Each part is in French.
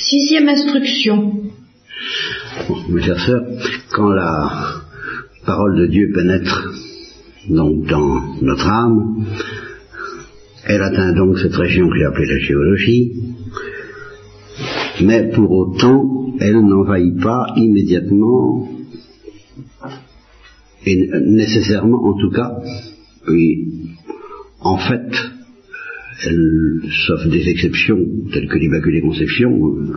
Sixième instruction. mes chers sœurs, quand la parole de Dieu pénètre donc dans notre âme, elle atteint donc cette région que j'ai appelée la géologie, mais pour autant, elle n'envahit pas immédiatement, et nécessairement en tout cas, oui, en fait, elle, sauf des exceptions telles que l'Immaculée Conception, euh,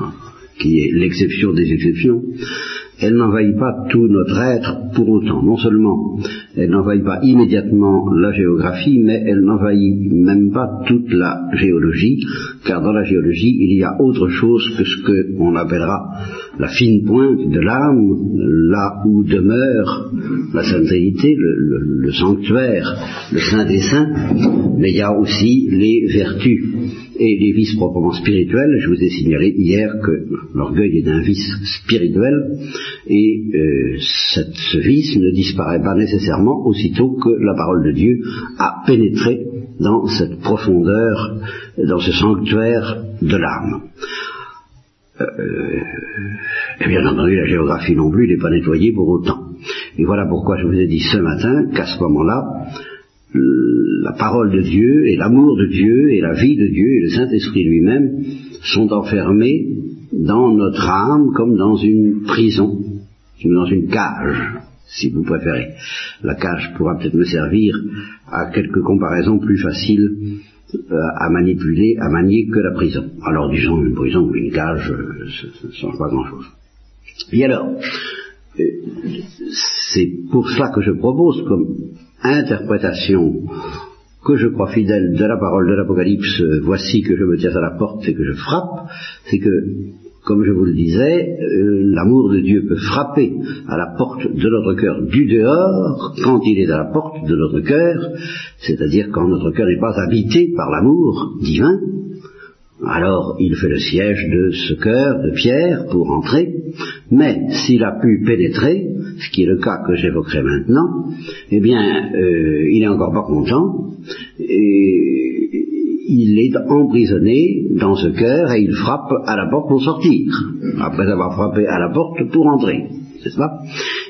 qui est l'exception des exceptions, elle n'envahit pas tout notre être pour autant. Non seulement elle n'envahit pas immédiatement la géographie, mais elle n'envahit même pas toute la géologie, car dans la géologie, il y a autre chose que ce qu'on appellera la fine pointe de l'âme, là où demeure la sainteté, le, le sanctuaire, le saint des saints, mais il y a aussi les vertus et les vices proprement spirituels. Je vous ai signalé hier que l'orgueil est un vice spirituel et euh, ce vice ne disparaît pas nécessairement aussitôt que la parole de Dieu a pénétré dans cette profondeur, dans ce sanctuaire de l'âme. Euh, et bien entendu, la géographie non plus n'est pas nettoyée pour autant. Et voilà pourquoi je vous ai dit ce matin qu'à ce moment-là, la parole de Dieu et l'amour de Dieu et la vie de Dieu et le Saint-Esprit lui-même sont enfermés dans notre âme comme dans une prison, comme dans une cage, si vous préférez. La cage pourra peut-être me servir à quelques comparaisons plus faciles euh, à manipuler, à manier que la prison. Alors disons une prison ou une cage, euh, ça ne change pas grand-chose. Et alors, euh, c'est pour cela que je propose comme interprétation que je crois fidèle de la parole de l'Apocalypse, voici que je me tiens à la porte et que je frappe, c'est que, comme je vous le disais, euh, l'amour de Dieu peut frapper à la porte de notre cœur du dehors quand il est à la porte de notre cœur, c'est-à-dire quand notre cœur n'est pas habité par l'amour divin, alors il fait le siège de ce cœur de pierre pour entrer, mais s'il a pu pénétrer, ce qui est le cas que j'évoquerai maintenant, eh bien, euh, il n'est encore pas content, et il est emprisonné dans ce cœur et il frappe à la porte pour sortir, après avoir frappé à la porte pour entrer, c'est ça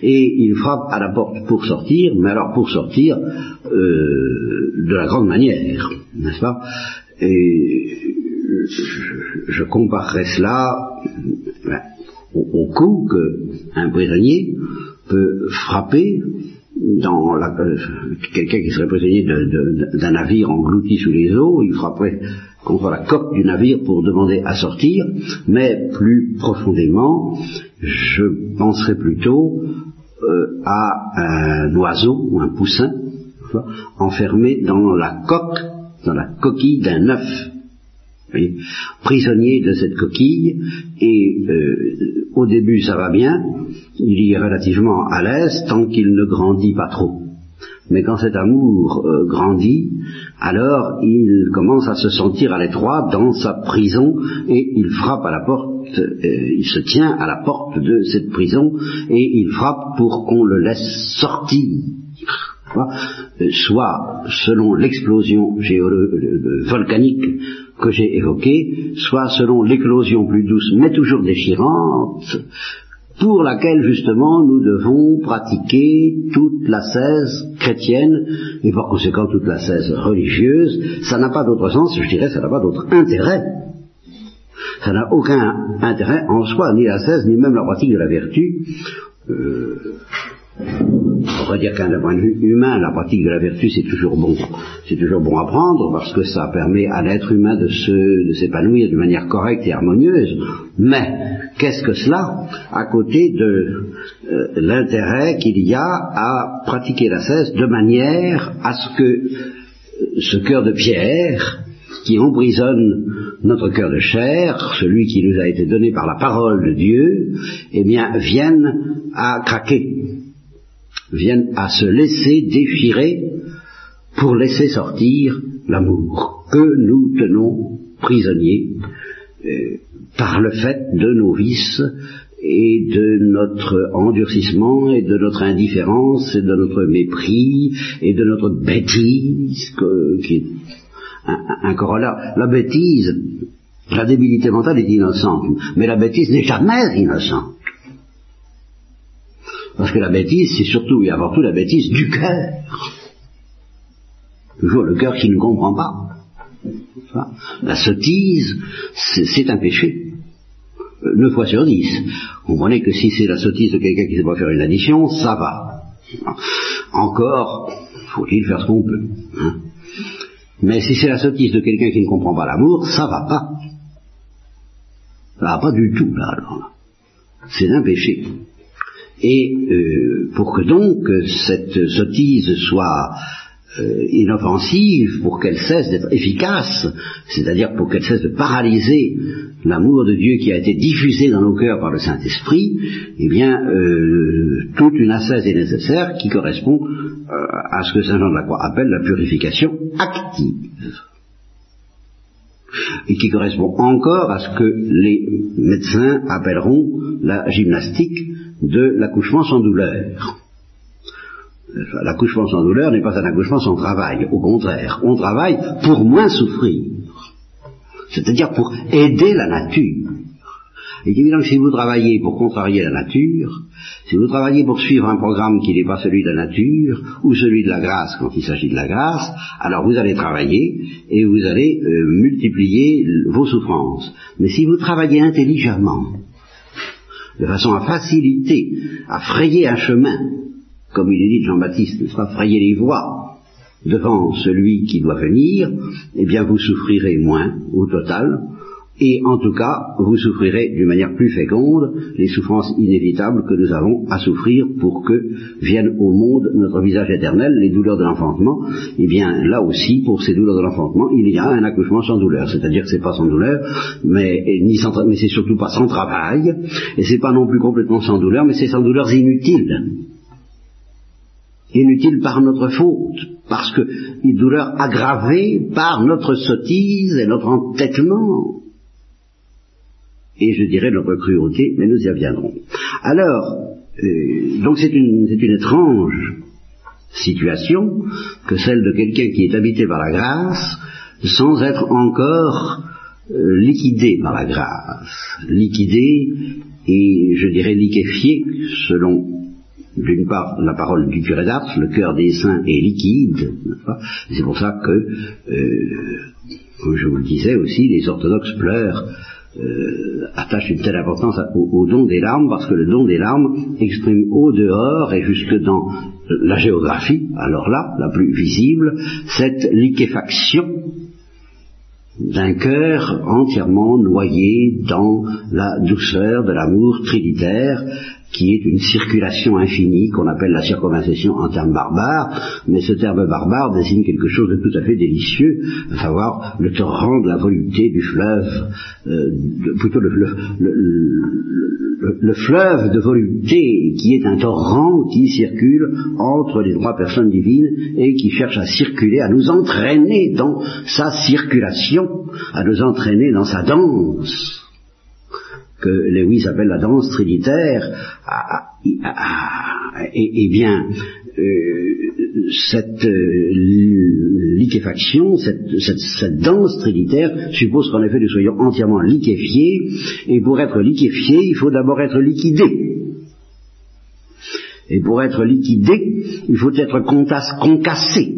Et il frappe à la porte pour sortir, mais alors pour sortir euh, de la grande manière, n'est-ce pas? Je, comparerai cela ben, au, coup qu'un prisonnier peut frapper dans euh, quelqu'un qui serait prisonnier d'un navire englouti sous les eaux, il frapperait contre la coque du navire pour demander à sortir, mais plus profondément, je penserais plutôt euh, à un oiseau ou un poussin enfermé dans la coque, dans la coquille d'un œuf prisonnier de cette coquille, et euh, au début ça va bien, il y est relativement à l'aise tant qu'il ne grandit pas trop. Mais quand cet amour euh, grandit, alors il commence à se sentir à l'étroit dans sa prison et il frappe à la porte, euh, il se tient à la porte de cette prison et il frappe pour qu'on le laisse sortir. Soit selon l'explosion volcanique que j'ai évoquée, soit selon l'éclosion plus douce, mais toujours déchirante, pour laquelle justement nous devons pratiquer toute la cèse chrétienne et par conséquent toute la cèse religieuse. Ça n'a pas d'autre sens, je dirais, ça n'a pas d'autre intérêt. Ça n'a aucun intérêt en soi, ni la cèse, ni même la pratique de la vertu. Euh, on va dire qu'un point de vue humain, la pratique de la vertu, c'est toujours bon. C'est toujours bon à prendre parce que ça permet à l'être humain de de s'épanouir d'une manière correcte et harmonieuse. Mais qu'est-ce que cela à côté de euh, l'intérêt qu'il y a à pratiquer la cesse de manière à ce que euh, ce cœur de pierre qui emprisonne notre cœur de chair, celui qui nous a été donné par la parole de Dieu, eh bien, vienne à craquer viennent à se laisser déchirer pour laisser sortir l'amour que nous tenons prisonnier euh, par le fait de nos vices et de notre endurcissement et de notre indifférence et de notre mépris et de notre bêtise qui est un, un corollaire. La bêtise La débilité mentale est innocente, mais la bêtise n'est jamais innocente. Parce que la bêtise, c'est surtout et avant tout la bêtise du cœur. Toujours le cœur qui ne comprend pas. La sottise, c'est un péché. Euh, neuf fois sur dix. Comprenez que si c'est la sottise de quelqu'un qui ne sait pas faire une addition, ça va. Encore, faut-il faire ce qu'on peut. Hein. Mais si c'est la sottise de quelqu'un qui ne comprend pas l'amour, ça va pas. Ça va pas du tout, là, alors. C'est un péché. Et euh, pour que donc cette sottise soit euh, inoffensive, pour qu'elle cesse d'être efficace, c'est-à-dire pour qu'elle cesse de paralyser l'amour de Dieu qui a été diffusé dans nos cœurs par le Saint-Esprit, eh bien, euh, toute une ascèse est nécessaire qui correspond à ce que Saint Jean de la Croix appelle la purification active. Et qui correspond encore à ce que les médecins appelleront la gymnastique de l'accouchement sans douleur. L'accouchement sans douleur n'est pas un accouchement sans travail, au contraire, on travaille pour moins souffrir, c'est-à-dire pour aider la nature. Il est évident que si vous travaillez pour contrarier la nature, si vous travaillez pour suivre un programme qui n'est pas celui de la nature, ou celui de la grâce quand il s'agit de la grâce, alors vous allez travailler et vous allez euh, multiplier vos souffrances. Mais si vous travaillez intelligemment, de façon à faciliter, à frayer un chemin, comme il est dit de Jean-Baptiste, n'est-ce pas, frayer les voies devant celui qui doit venir, eh bien vous souffrirez moins au total, et en tout cas, vous souffrirez d'une manière plus féconde les souffrances inévitables que nous avons à souffrir pour que vienne au monde notre visage éternel, les douleurs de l'enfantement. Eh bien, là aussi, pour ces douleurs de l'enfantement, il y a un accouchement sans douleur. C'est-à-dire que c'est pas sans douleur, mais, ni sans, c'est surtout pas sans travail, et c'est pas non plus complètement sans douleur, mais c'est sans douleurs inutiles. Inutiles par notre faute, parce que une douleur aggravée par notre sottise et notre entêtement et je dirais notre cruauté, mais nous y reviendrons. Alors, euh, donc c'est une, une étrange situation que celle de quelqu'un qui est habité par la grâce sans être encore euh, liquidé par la grâce, liquidé et je dirais liquéfié selon d'une part la parole du curé d'Ars, le cœur des saints est liquide, c'est pour ça que, euh, comme je vous le disais aussi, les orthodoxes pleurent euh, attache une telle importance au, don des larmes parce que le don des larmes exprime au dehors et jusque dans la géographie, alors là, la plus visible, cette liquéfaction d'un cœur entièrement noyé dans la douceur de l'amour trinitaire qui est une circulation infinie qu'on appelle la circonvallation en termes barbares, mais ce terme barbare désigne quelque chose de tout à fait délicieux, à savoir le torrent de la volupté du fleuve, euh, plutôt le, le, fleuve de volupté qui est un torrent qui circule entre les trois personnes divines et qui cherche à circuler, à nous entraîner dans sa circulation, à nous entraîner dans sa danse que Lewis appelle la danse trinitaire, et, bien, euh, cette euh, liquéfaction, cette, danse trinitaire suppose qu'en effet nous soyons entièrement liquéfiés, et pour être liquéfié, il faut d'abord être liquidé. Et pour être liquidé, il faut être concassé.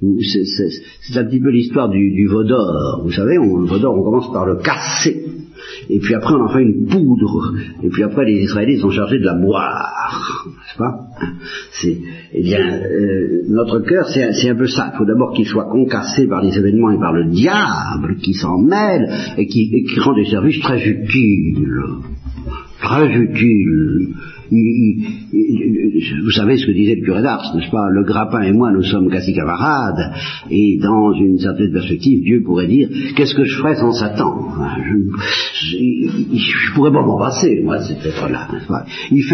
C'est un petit peu l'histoire du, du Vaudor. Vous savez, on, le Vaudor, on commence par le casser et puis après on en fait une poudre, et puis après les Israélites sont chargés de la boire, n'est-ce pas? C'est, Eh bien, euh, notre cœur, c'est, un peu ça. Il faut d'abord qu'il soit concassé par les événements et par le diable qui s'en mêle et qui, et qui rend des services très utiles, très utiles vous savez ce que disait le curé d'Ars, n'est-ce pas? Le grappin et moi, nous sommes quasi camarades, et dans une certaine perspective, Dieu pourrait dire, qu'est-ce que je ferais sans Satan? Je, je, pourrais pas m'en passer, moi, cet être-là,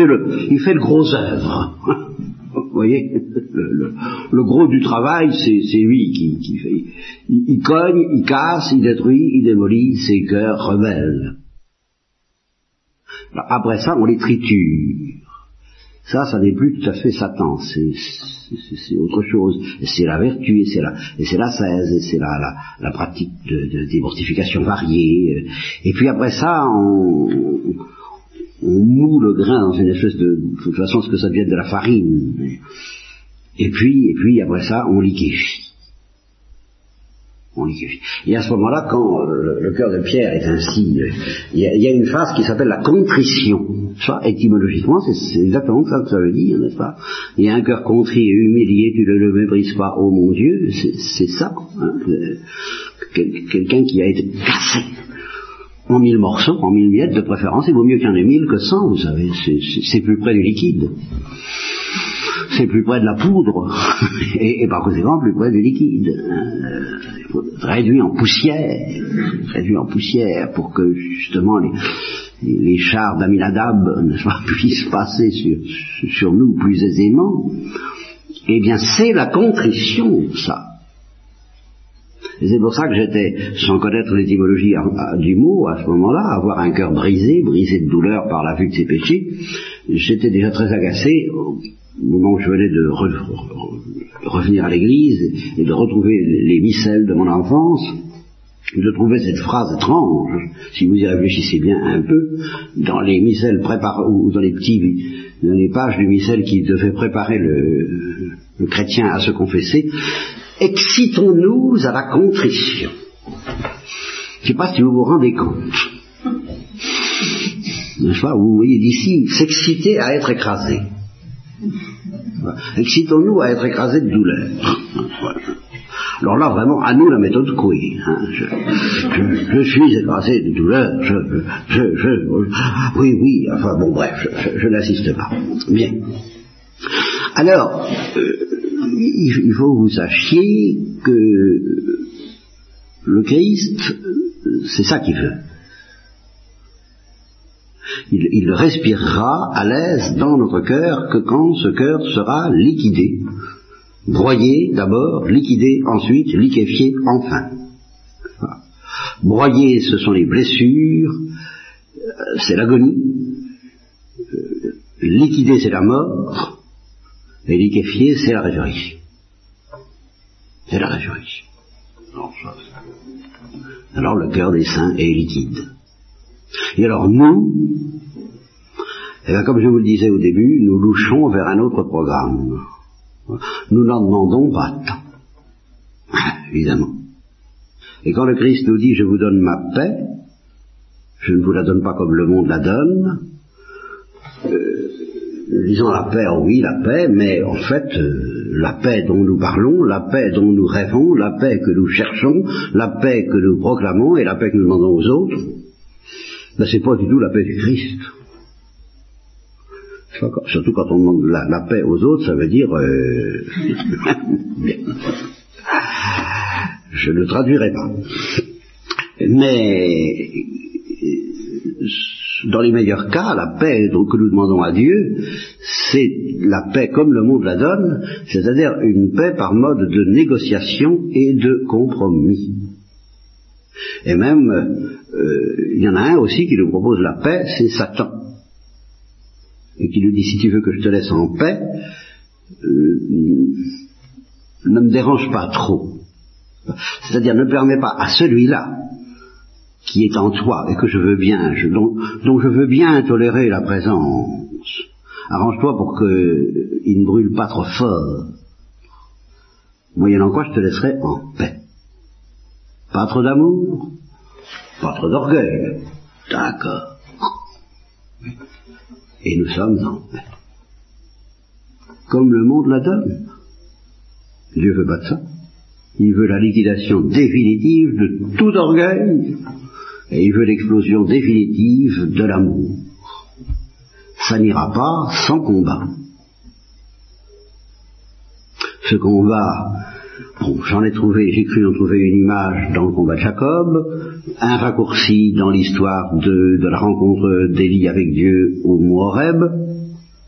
le, il fait le gros œuvre. Vous voyez? Le, gros du travail, c'est lui qui, fait. Il, cogne, il casse, il détruit, il démolit ses cœurs rebelles. Après ça, on les triture. Ça, ça n'est plus tout à fait Satan, c'est autre chose. C'est la vertu, et c'est la, et c'est la et c'est la, la, la, pratique de, des mortifications variées. Et puis après ça, on, on moue le grain dans une espèce de, de toute façon, ce que ça devient de la farine. Et puis, et puis après ça, on liquéfie. Et à ce moment-là, quand euh, le, cœur de Pierre est ainsi, il y, a une phrase qui s'appelle la contrition. Ça, étymologiquement, c'est exactement ça que ça veut dire, n'est-ce pas? Il y a un cœur contrit et humilié, tu ne le méprises pas, oh mon Dieu, c'est ça. Hein, Quelqu'un qui a été cassé en mille morceaux, en mille miettes de préférence, il vaut mieux qu'il y en ait mille que cent, vous savez, c'est plus près du liquide c'est plus près de la poudre, et, par conséquent plus près du liquide. Euh, réduit en poussière, réduit en poussière pour que justement les, chars d'Aminadab puissent passer sur, nous plus aisément. Eh bien, c'est la contrition, ça. C'est pour ça que j'étais, sans connaître l'étymologie du mot à ce moment-là, avoir un cœur brisé, brisé de douleur par la vue de ses péchés, j'étais déjà très agacé au moment où je venais de revenir à l'église et de retrouver les missels de mon enfance, de trouver cette phrase étrange, si vous y réfléchissez bien un peu, dans les missels préparés, ou dans les pages du missel qui devait préparer le, chrétien à se confesser, excitons-nous à la contrition. Je ne sais pas si vous vous rendez compte. Pas? Vous voyez d'ici s'exciter à être écrasé. Excitons-nous à être écrasés de douleur. Alors là, vraiment, à nous la méthode Coué. Hein. Je, suis écrasé de douleur. Je, je, oui, oui. Enfin bon, bref, je, n'assiste pas. Bien. Alors, euh, il faut que vous sachiez que le Christ, c'est ça qu'il veut il, respirera à l'aise dans notre cœur que quand ce cœur sera liquidé. Broyé d'abord, liquidé ensuite, liquéfié enfin. Broyé, ce sont les blessures, euh, c'est l'agonie. Euh, liquidé, c'est la mort. Et liquéfié, c'est la résurrection. C'est la résurrection. Alors le cœur des saints est liquide. Et alors nous, eh bien, comme je vous le disais au début, nous louchons vers un autre programme. Nous n'en demandons pas tant, évidemment. Et quand le Christ nous dit je vous donne ma paix, je ne vous la donne pas comme le monde la donne, euh, disons la paix, oui, la paix, mais en fait, euh, la paix dont nous parlons, la paix dont nous rêvons, la paix que nous cherchons, la paix que nous proclamons et la paix que nous demandons aux autres, ben, c'est pas du tout la paix du Christ. Surtout quand on demande la, paix aux autres, ça veut dire... Euh... Je ne traduirai pas. Mais dans les meilleurs cas, la paix que nous demandons à Dieu, c'est la paix comme le monde la donne, c'est-à-dire une paix par mode de négociation et de compromis. Et même, euh, il y en a un aussi qui nous propose la paix, c'est Satan. Et qui nous dit, si tu veux que je te laisse en paix, euh, ne me dérange pas trop. C'est-à-dire ne permets pas à celui-là qui est en toi et que je veux bien, dont, je veux bien tolérer la présence, arrange-toi pour qu'il ne brûle pas trop fort. Moyennant quoi je te laisserai en paix. Pas trop d'amour, pas trop d'orgueil. D'accord. Et nous sommes en paix. Comme le monde la donne. Dieu veut pas de ça. Il veut la liquidation définitive de tout orgueil et il veut l'explosion définitive de l'amour. Ça n'ira pas sans combat. Ce combat j'en ai trouvé, j'ai cru en trouver une image dans le combat de Jacob, un raccourci dans l'histoire de, la rencontre d'Élie avec Dieu au Moab,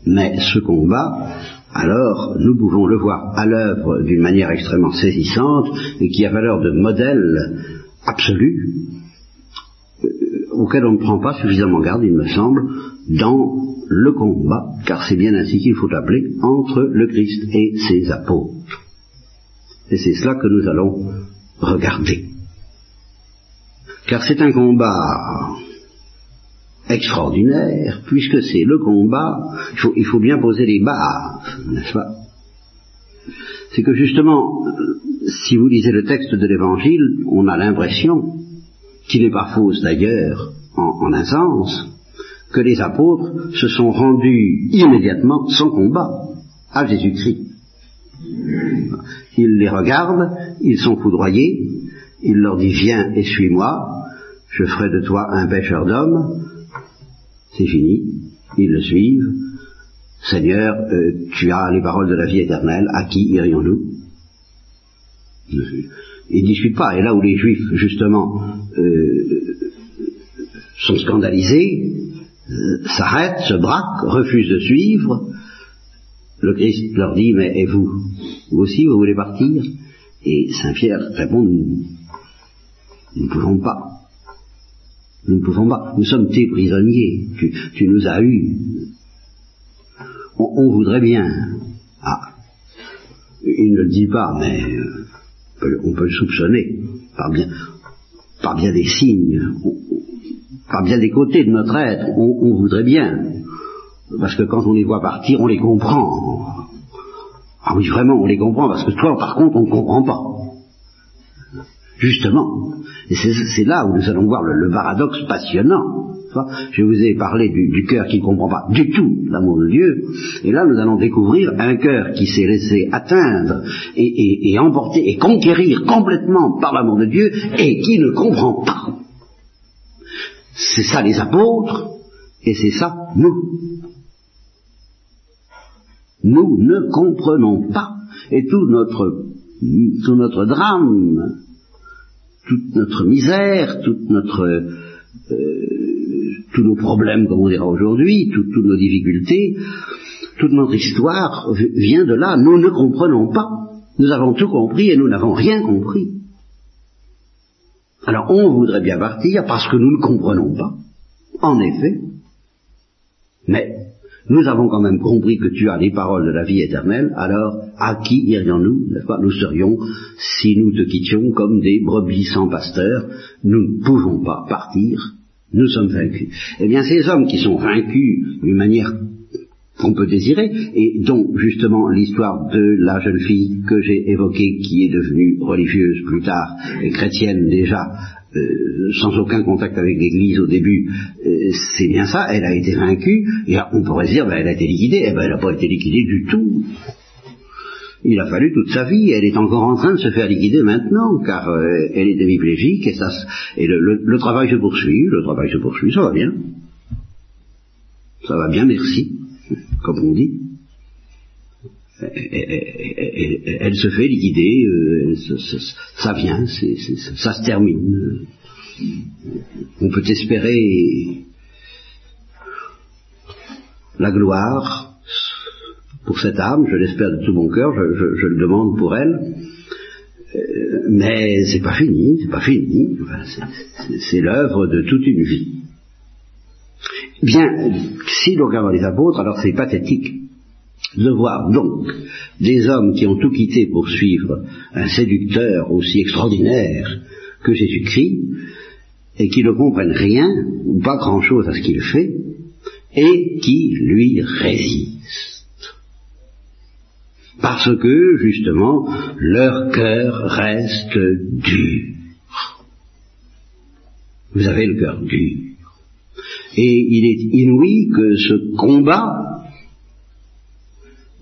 mais ce combat, alors, nous pouvons le voir à l'œuvre d'une manière extrêmement saisissante et qui a valeur de modèle absolu auquel on ne prend pas suffisamment garde, il me semble, dans le combat, car c'est bien ainsi qu'il faut appeler, entre le Christ et ses apôtres. Et c'est cela que nous allons regarder. Car c'est un combat extraordinaire, puisque c'est le combat, il faut, bien poser les bases, n'est-ce pas? C'est que justement, si vous lisez le texte de l'Évangile, on a l'impression, qui n'est pas fausse d'ailleurs en, en un sens, que les apôtres se sont rendus immédiatement, sans combat, à Jésus-Christ. Il les regarde, ils sont foudroyés, il leur dit Viens et suis-moi, je ferai de toi un pêcheur d'hommes, c'est fini, ils le suivent. Seigneur, euh, tu as les paroles de la vie éternelle, à qui irions-nous? Ils ne discutent pas, et là où les Juifs, justement, euh, sont scandalisés, euh, s'arrêtent, se braquent, refusent de suivre, le Christ leur dit, mais et vous? Vous aussi, vous voulez partir? Et Saint Pierre répond, nous ne pouvons pas. Nous ne pouvons pas. Nous sommes tes prisonniers. Tu, nous as eus. On, voudrait bien. Ah. Il ne le dit pas, mais euh, on peut le soupçonner par bien, par bien des signes, par bien des côtés de notre être. On, voudrait bien. Parce que quand on les voit partir, on les comprend. Ah oui, vraiment, on les comprend, parce que toi, par contre, on ne comprend pas. Justement. Et c'est là où nous allons voir le, paradoxe passionnant. Je vous ai parlé du, cœur qui ne comprend pas du tout l'amour de Dieu, et là nous allons découvrir un cœur qui s'est laissé atteindre et, emporter et conquérir complètement par l'amour de Dieu et qui ne comprend pas. C'est ça les apôtres, et c'est ça nous. Nous ne comprenons pas, et tout notre, tout notre drame, toute notre misère, toute notre, euh, tous nos problèmes, comme on dira aujourd'hui, toutes nos difficultés, toute notre histoire vient de là. Nous ne comprenons pas. Nous avons tout compris et nous n'avons rien compris. Alors on voudrait bien partir parce que nous ne comprenons pas, en effet, mais nous avons quand même compris que tu as les paroles de la vie éternelle, alors à qui irions-nous Nous serions, si nous te quittions comme des brebis sans pasteur, nous ne pouvons pas partir, nous sommes vaincus. Eh bien, ces hommes qui sont vaincus d'une manière qu'on peut désirer, et dont justement l'histoire de la jeune fille que j'ai évoquée, qui est devenue religieuse plus tard et chrétienne déjà, euh, sans aucun contact avec l'Église au début, euh, c'est bien ça, elle a été vaincue, et on pourrait dire, ben, elle a été liquidée, eh ben, elle n'a pas été liquidée du tout. Il a fallu toute sa vie, elle est encore en train de se faire liquider maintenant, car euh, elle est hémiplégique, et, ça, et le travail se poursuit, le travail se poursuit, ça va bien. Ça va bien, merci comme on dit, elle, se fait liquider, euh, ça, vient, ça se termine. On peut espérer la gloire pour cette âme, je l'espère de tout mon cœur, je, le demande pour elle, euh, mais c'est pas fini, c'est pas fini, c'est l'œuvre de toute une vie. Bien, si l'on regarde les apôtres, alors c'est pathétique de voir donc des hommes qui ont tout quitté pour suivre un séducteur aussi extraordinaire que Jésus-Christ, et qui ne comprennent rien, ou pas grand-chose à ce qu'il fait, et qui lui résistent. Parce que, justement, leur cœur reste dur. Vous avez le cœur dur. Et il est inouï que ce combat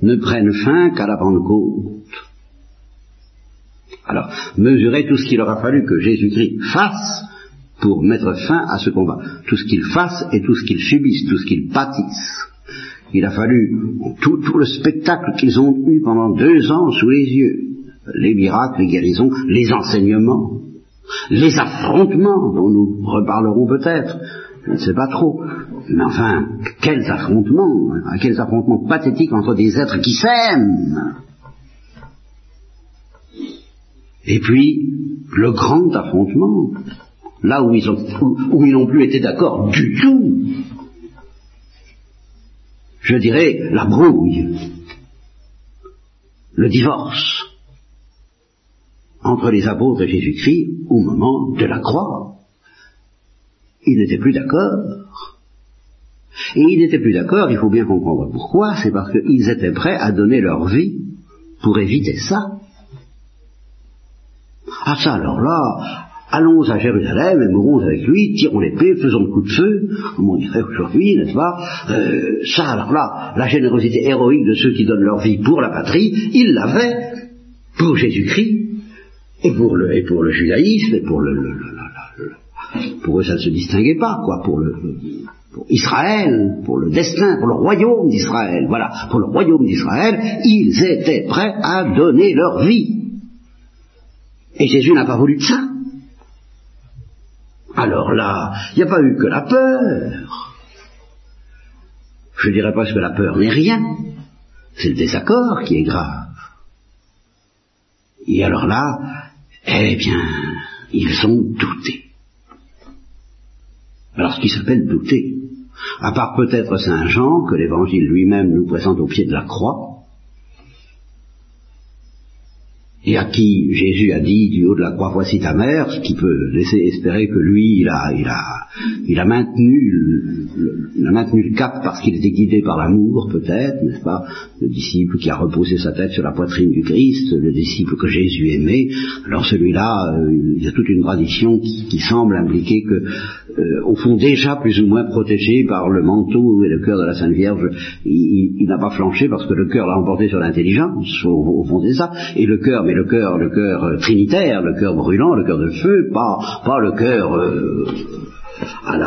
ne prenne fin qu'à la Pentecôte. Alors, mesurez tout ce qu'il aura fallu que Jésus-Christ fasse pour mettre fin à ce combat. Tout ce qu'il fasse et tout ce qu'il subisse, tout ce qu'il pâtisse. Il a fallu tout, tout le spectacle qu'ils ont eu pendant deux ans sous les yeux. Les miracles, les guérisons, les enseignements, les affrontements dont nous reparlerons peut-être, je ne sais pas trop. Mais enfin, quels affrontements, hein, quels affrontements pathétiques entre des êtres qui s'aiment. Et puis, le grand affrontement, là où ils, où ils n'ont plus été d'accord du tout. Je dirais la brouille, le divorce entre les apôtres et Jésus-Christ au moment de la croix. Ils n'étaient plus d'accord. Et ils n'étaient plus d'accord, il faut bien comprendre pourquoi, c'est parce qu'ils étaient prêts à donner leur vie pour éviter ça. Ah ça alors là, allons à Jérusalem et mourons avec lui, tirons l'épée, faisons le coup de feu, comme on dirait aujourd'hui, n'est-ce pas? Euh, Ça alors là, la générosité héroïque de ceux qui donnent leur vie pour la patrie, ils l'avaient pour Jésus-Christ, et pour le, et pour le judaïsme, et pour le, pour eux ça ne se distinguait pas, quoi, pour le, pour Israël, pour le destin, pour le royaume d'Israël, voilà, pour le royaume d'Israël, ils étaient prêts à donner leur vie. Et Jésus n'a pas voulu de ça. Alors là, il n'y a pas eu que la peur. Je dirais pas que la peur n'est rien. C'est le désaccord qui est grave. Et alors là, eh bien, ils ont douté. Alors ce qui s'appelle douter, à part peut-être Saint Jean, que l'Évangile lui-même nous présente au pied de la croix, et à qui Jésus a dit du haut de la croix voici ta mère, ce qui peut laisser espérer que lui il a, il a, il a maintenu, le, il a maintenu le cap parce qu'il était guidé par l'amour peut-être, n'est-ce pas? Le disciple qui a reposé sa tête sur la poitrine du Christ, le disciple que Jésus aimait. Alors celui-là, euh, il y a toute une tradition qui, semble impliquer que euh, au fond déjà plus ou moins protégé par le manteau et le cœur de la Sainte Vierge, il, n'a pas flanché parce que le cœur l'a emporté sur l'intelligence, au, fond c'est ça, et le cœur, le cœur, le cœur euh, trinitaire, le cœur brûlant, le cœur de feu, pas, pas le cœur euh, à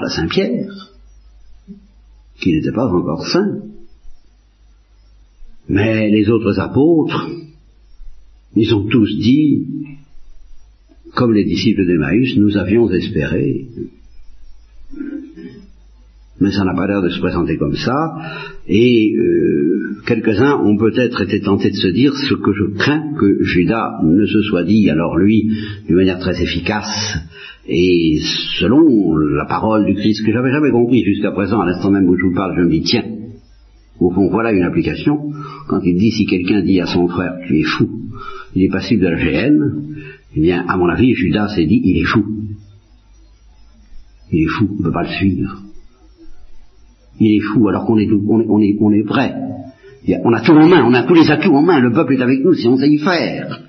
la Saint-Pierre, qui n'était pas encore saint. Mais les autres apôtres, ils ont tous dit, comme les disciples d'Emmaüs, nous avions espéré. Mais ça n'a pas l'air de se présenter comme ça, et euh, quelques-uns ont peut-être été tentés de se dire ce que je crains que Judas ne se soit dit, alors lui, d'une manière très efficace, et selon la parole du Christ que j'avais jamais compris jusqu'à présent, à l'instant même où je vous parle, je me dis, tiens, au fond, voilà une application, quand il dit si quelqu'un dit à son frère, tu es fou, il est passible de la GN, eh bien, à mon avis, Judas s'est dit, il est fou. Il est fou, on ne peut pas le suivre. Il est fou, alors qu'on est, on est, on est, on est prêt. On a tout en main, on a tous les atouts en main, le peuple est avec nous si on sait y faire.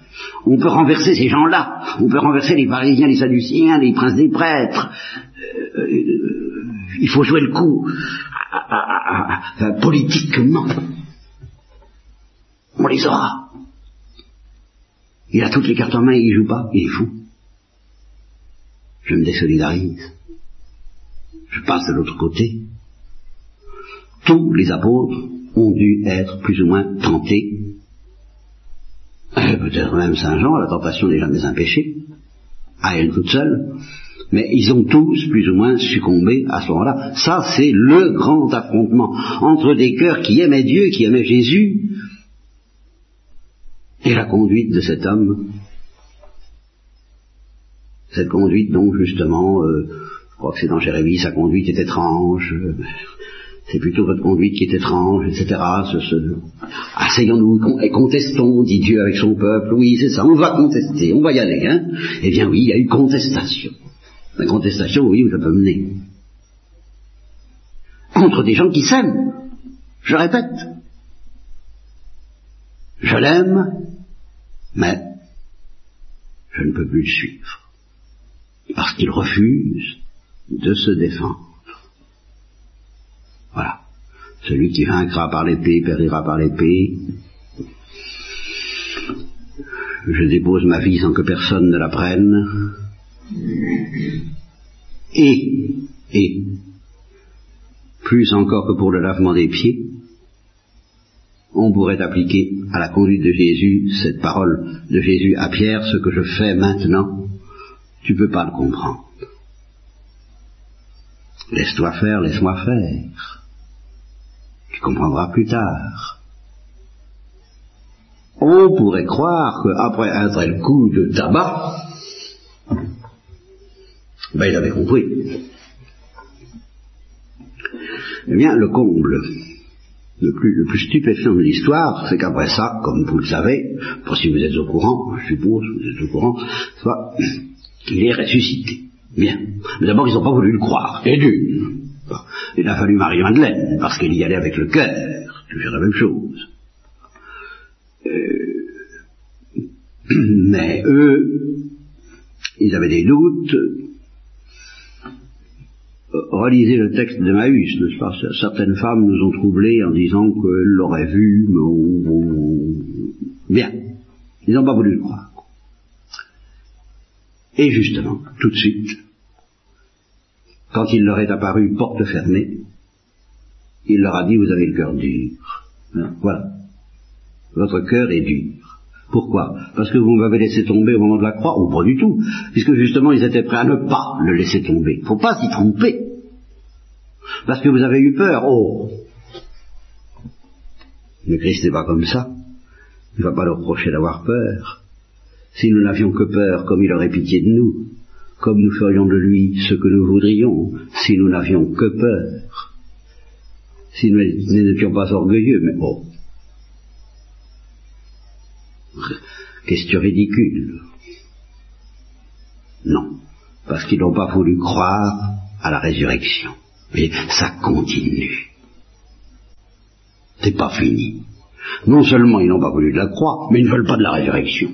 On peut renverser ces gens-là, on peut renverser les Parisiens, les Sadduciens, les princes des prêtres. Euh, euh, il faut jouer le coup politiquement. On les aura. Il a toutes les cartes en main il joue pas, il est fou. Je me désolidarise. Je passe de l'autre côté. Tous les apôtres ont dû être plus ou moins tentés. Peut-être même Saint Jean, la tentation n'est jamais un péché, à elle toute seule, mais ils ont tous plus ou moins succombé à ce moment-là. Ça, c'est le grand affrontement entre des cœurs qui aimaient Dieu, qui aimaient Jésus, et la conduite de cet homme. Cette conduite, donc, justement, euh, je crois que c'est dans Jérémie, sa conduite est étrange, c'est plutôt votre conduite qui est étrange, etc. Asseyons-nous et contestons, dit Dieu avec son peuple. Oui, c'est ça, on va contester, on va y aller. Hein eh bien oui, il y a eu contestation. La contestation, oui, où ça peut mener. Entre des gens qui s'aiment. Je répète. Je l'aime, mais je ne peux plus le suivre, parce qu'il refuse de se défendre. Voilà. Celui qui vaincra par l'épée périra par l'épée. Je dépose ma vie sans que personne ne la prenne. Et, et, plus encore que pour le lavement des pieds, on pourrait appliquer à la conduite de Jésus cette parole de Jésus à Pierre, ce que je fais maintenant, tu ne peux pas le comprendre. Laisse-toi faire, laisse-moi faire. Tu comprendras plus tard. On pourrait croire qu'après un tel coup de tabac, Ben, ils avaient compris. Eh bien, le comble, le plus, le plus stupéfiant de l'histoire, c'est qu'après ça, comme vous le savez, pour si vous êtes au courant, je suppose, vous êtes au courant, soit, il est ressuscité. Bien. Mais d'abord, ils n'ont pas voulu le croire. Et d'une. Il a fallu Marie-Madeleine, parce qu'elle y allait avec le cœur. Toujours la même chose. Euh, mais eux, ils avaient des doutes. Relisez le texte de Maüs, n'est-ce pas? Certaines femmes nous ont troublés en disant qu'elles l'auraient vu, mais bien. Ils n'ont pas voulu le croire. Et justement, tout de suite, quand il leur est apparu porte fermée, il leur a dit, vous avez le cœur dur. Hein, voilà. Votre cœur est dur. Pourquoi? Parce que vous m'avez laissé tomber au moment de la croix Ou pas du tout. Puisque justement, ils étaient prêts à ne pas le laisser tomber. Il ne faut pas s'y tromper. Parce que vous avez eu peur. Oh Le Christ n'est pas comme ça. Il ne va pas leur reprocher d'avoir peur. Si nous n'avions que peur, comme il aurait pitié de nous, comme nous ferions de lui ce que nous voudrions, si nous n'avions que peur, si nous n'étions pas orgueilleux, mais oh, question ridicule. Non, parce qu'ils n'ont pas voulu croire à la résurrection. Mais ça continue. C'est pas fini. Non seulement ils n'ont pas voulu de la croix, mais ils ne veulent pas de la résurrection.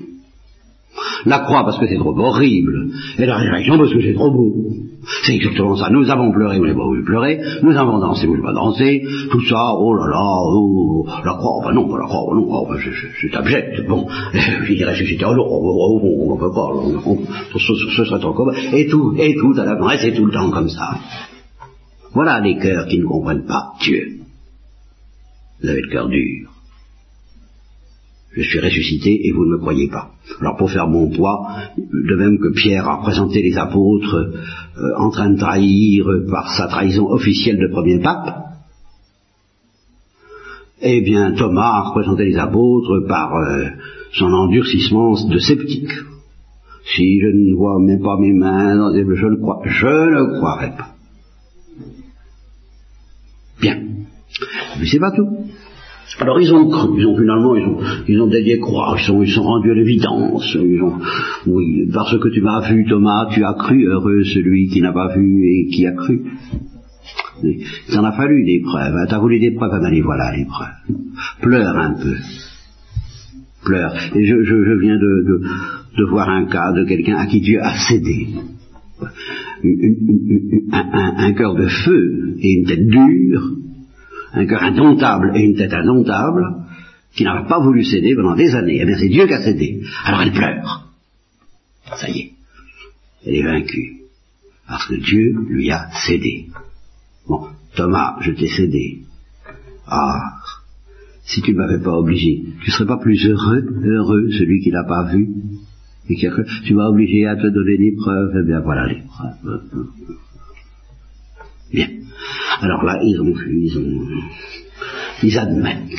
La croix parce que c'est trop horrible, et la résurrection parce que c'est trop beau. C'est exactement ça. Nous avons pleuré, vous n'avez pas voulu pleurer. Nous avons dansé, vous n'avez pas dansé. Tout ça, oh là là, oh, la croix, ben non, pas la croix, oh non, oh, c'est abject. Bon, il est ressuscité, oh non, oh, on ne peut pas, ce, serait encore... Et tout, et tout à la fin, c'est tout le temps comme ça. Voilà les cœurs qui ne comprennent pas Dieu. Vous avez le cœur dur je suis ressuscité et vous ne me croyez pas. Alors pour faire mon poids, de même que Pierre a présenté les apôtres euh, en train de trahir par sa trahison officielle de premier pape, eh bien Thomas a représenté les apôtres par euh, son endurcissement de sceptique. Si je ne vois même pas mes mains, je ne crois, je ne croirai pas. Bien. Mais c'est pas tout. Alors ils ont cru, ils ont finalement, ils ont, ils ont dédié croire, ils sont, ils sont rendus à l'évidence. Ils ont, oui, parce que tu m'as vu, Thomas, tu as cru, heureux celui qui n'a pas vu et qui a cru. Il en a fallu des preuves. Hein. T'as voulu des preuves, ben les voilà les preuves. Pleure un peu. Pleure. Et je, je, viens de, de, voir un cas de quelqu'un à qui Dieu a cédé. un cœur de feu et une tête dure un cœur indomptable et une tête indomptable, qui n'a pas voulu céder pendant des années. Eh bien, c'est Dieu qui a cédé. Alors elle pleure. Ça y est. Elle est vaincue. Parce que Dieu lui a cédé. Bon, Thomas, je t'ai cédé. Ah, si tu ne m'avais pas obligé, tu ne serais pas plus heureux, heureux, celui qui l'a pas vu, et qui a tu m'as obligé à te donner des preuves, eh bien voilà les preuves. Bien. Alors là, ils ont, ils ont, ils admettent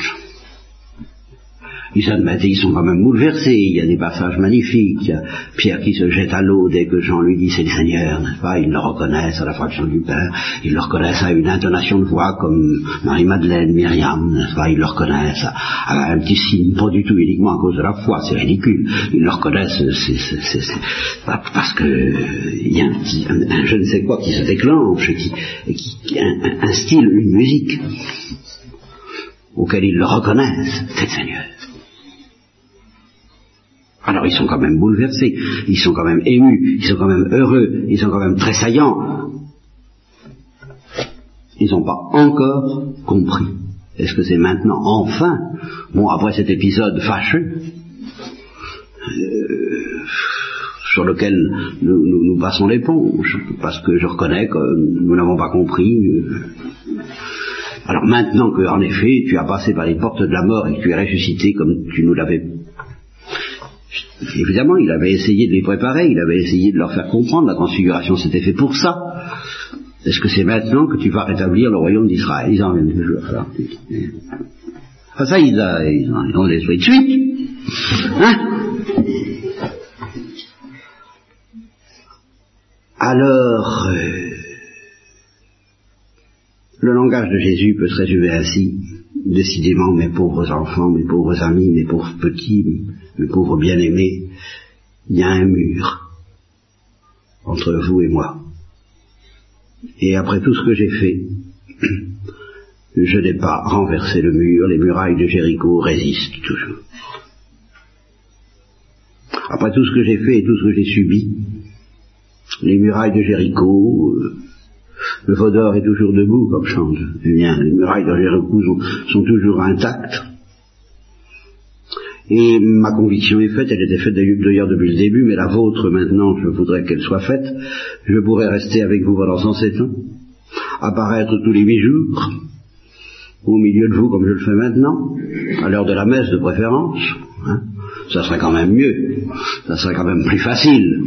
ils ils sont quand même bouleversés, il y a des passages magnifiques, Pierre qui se jette à l'eau dès que Jean lui dit c'est le Seigneur, n'est-ce pas? Ils le reconnaissent à la fraction du Père, ils le reconnaissent à une intonation de voix comme Marie-Madeleine, Myriam, n'est-ce pas? Ils le reconnaissent à, un petit signe, pas du tout uniquement à cause de la foi, c'est ridicule, ils le reconnaissent c'est, parce que il y a un, je ne sais quoi qui se déclenche, qui, qui, un, un style, une musique auquel ils le reconnaissent, c'est le Seigneur. Alors ils sont quand même bouleversés, ils sont quand même émus, ils sont quand même heureux, ils sont quand même tressaillants. Ils n'ont pas encore compris. Est-ce que c'est maintenant, enfin, bon, après cet épisode fâcheux, euh, sur lequel nous, passons l'éponge, parce que je reconnais que nous n'avons pas compris. Euh, alors maintenant que, en effet, tu as passé par les portes de la mort et que tu es ressuscité comme tu nous l'avais Évidemment, il avait essayé de les préparer, il avait essayé de leur faire comprendre, la transfiguration s'était fait pour ça. Est-ce que c'est maintenant que tu vas rétablir le royaume d'Israël? Ils en viennent toujours. Alors, ça, ils, ont l'esprit de suite. Hein? Alors, euh, le langage de Jésus peut se résumer ainsi. Décidément, mes pauvres enfants, mes pauvres amis, mes pauvres petits, mes pauvres bien-aimés, il y a un mur entre vous et moi. Et après tout ce que j'ai fait, je n'ai pas renversé le mur, les murailles de Jéricho résistent toujours. Après tout ce que j'ai fait et tout ce que j'ai subi, les murailles de Jéricho, euh, le Vaudor est toujours debout, comme chante. Eh bien, les murailles de Jéricho sont, toujours intactes. Et ma conviction est faite, elle était faite d'ailleurs depuis le début, mais la vôtre maintenant, je voudrais qu'elle soit faite. Je pourrais rester avec vous pendant 107 ans, apparaître tous les huit jours, au milieu de vous comme je le fais maintenant, à l'heure de la messe de préférence. Hein. Ça serait quand même mieux, ça serait quand même plus facile.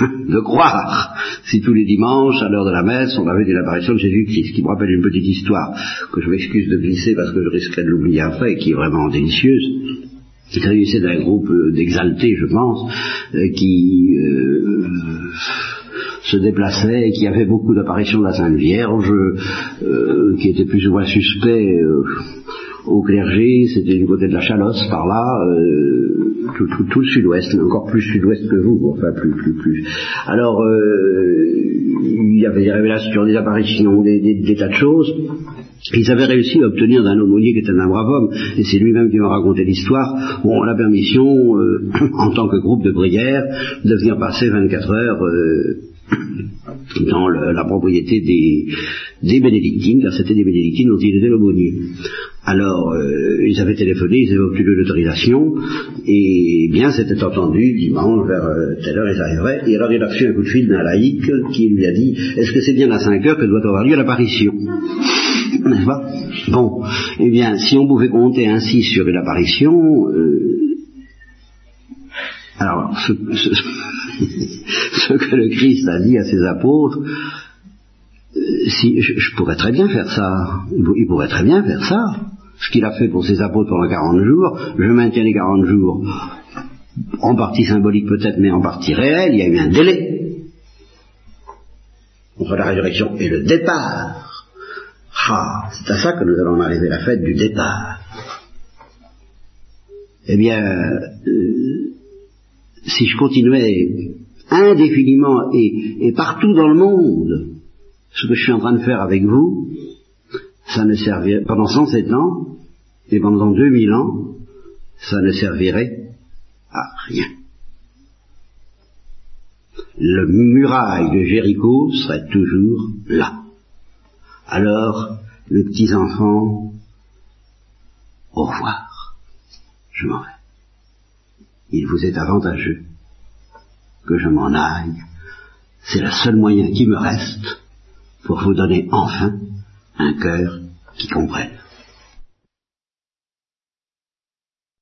De croire. Si tous les dimanches, à l'heure de la messe, on avait une apparition de Jésus-Christ, qui me rappelle une petite histoire que je m'excuse de glisser parce que je risquerais de l'oublier après, et qui est vraiment délicieuse. Il s'agissait d'un groupe euh, d'exaltés, je pense, euh, qui euh, se déplaçait et qui avait beaucoup d'apparitions de la Sainte Vierge, qui était plus ou moins suspect au clergé, c'était du côté de la Chalosse par là, euh, tout, le sud-ouest, encore plus sud-ouest que vous, enfin plus, plus, plus. Alors, euh, il y avait des révélations, des apparitions, des, tas de choses. Ils avaient réussi à obtenir d'un aumônier qui était un brave homme, et c'est lui-même qui m'a raconté l'histoire, la permission, euh, en tant que groupe de prière, de venir passer 24 heures dans la propriété des, bénédictines, car c'était des bénédictines dont il était l'aumônier. Alors, euh, ils avaient téléphoné, ils avaient obtenu l'autorisation, et bien c'était entendu, dimanche, vers euh, telle heure ils arriveraient, et alors il a reçu un coup de fil d'un laïc qui lui a dit, est-ce que c'est bien à 5 heures que doit avoir lieu l'apparition? Bon, eh bien, si on pouvait compter ainsi sur une apparition, euh, alors, ce, que le Christ a dit à ses apôtres, si, je, pourrais très bien faire ça. Il pourrait très bien faire ça. Ce qu'il a fait pour ses apôtres pendant 40 jours, je maintiens les 40 jours en partie symbolique peut-être, mais en partie réelle, il y a eu un délai entre la résurrection et le départ. Ah, c'est à ça que nous allons arriver, la fête du départ. Eh bien, euh, si je continuais indéfiniment et partout dans le monde ce que je suis en train de faire avec vous, ça ne servirait, pendant 107 ans, et pendant 2000 ans, ça ne servirait à rien. Le muraille de Jéricho serait toujours là. Alors, mes petits enfants, au revoir. Je m'en vais. Il vous est avantageux que je m'en aille. C'est le seul moyen qui me reste pour vous donner enfin un cœur qui comprenne.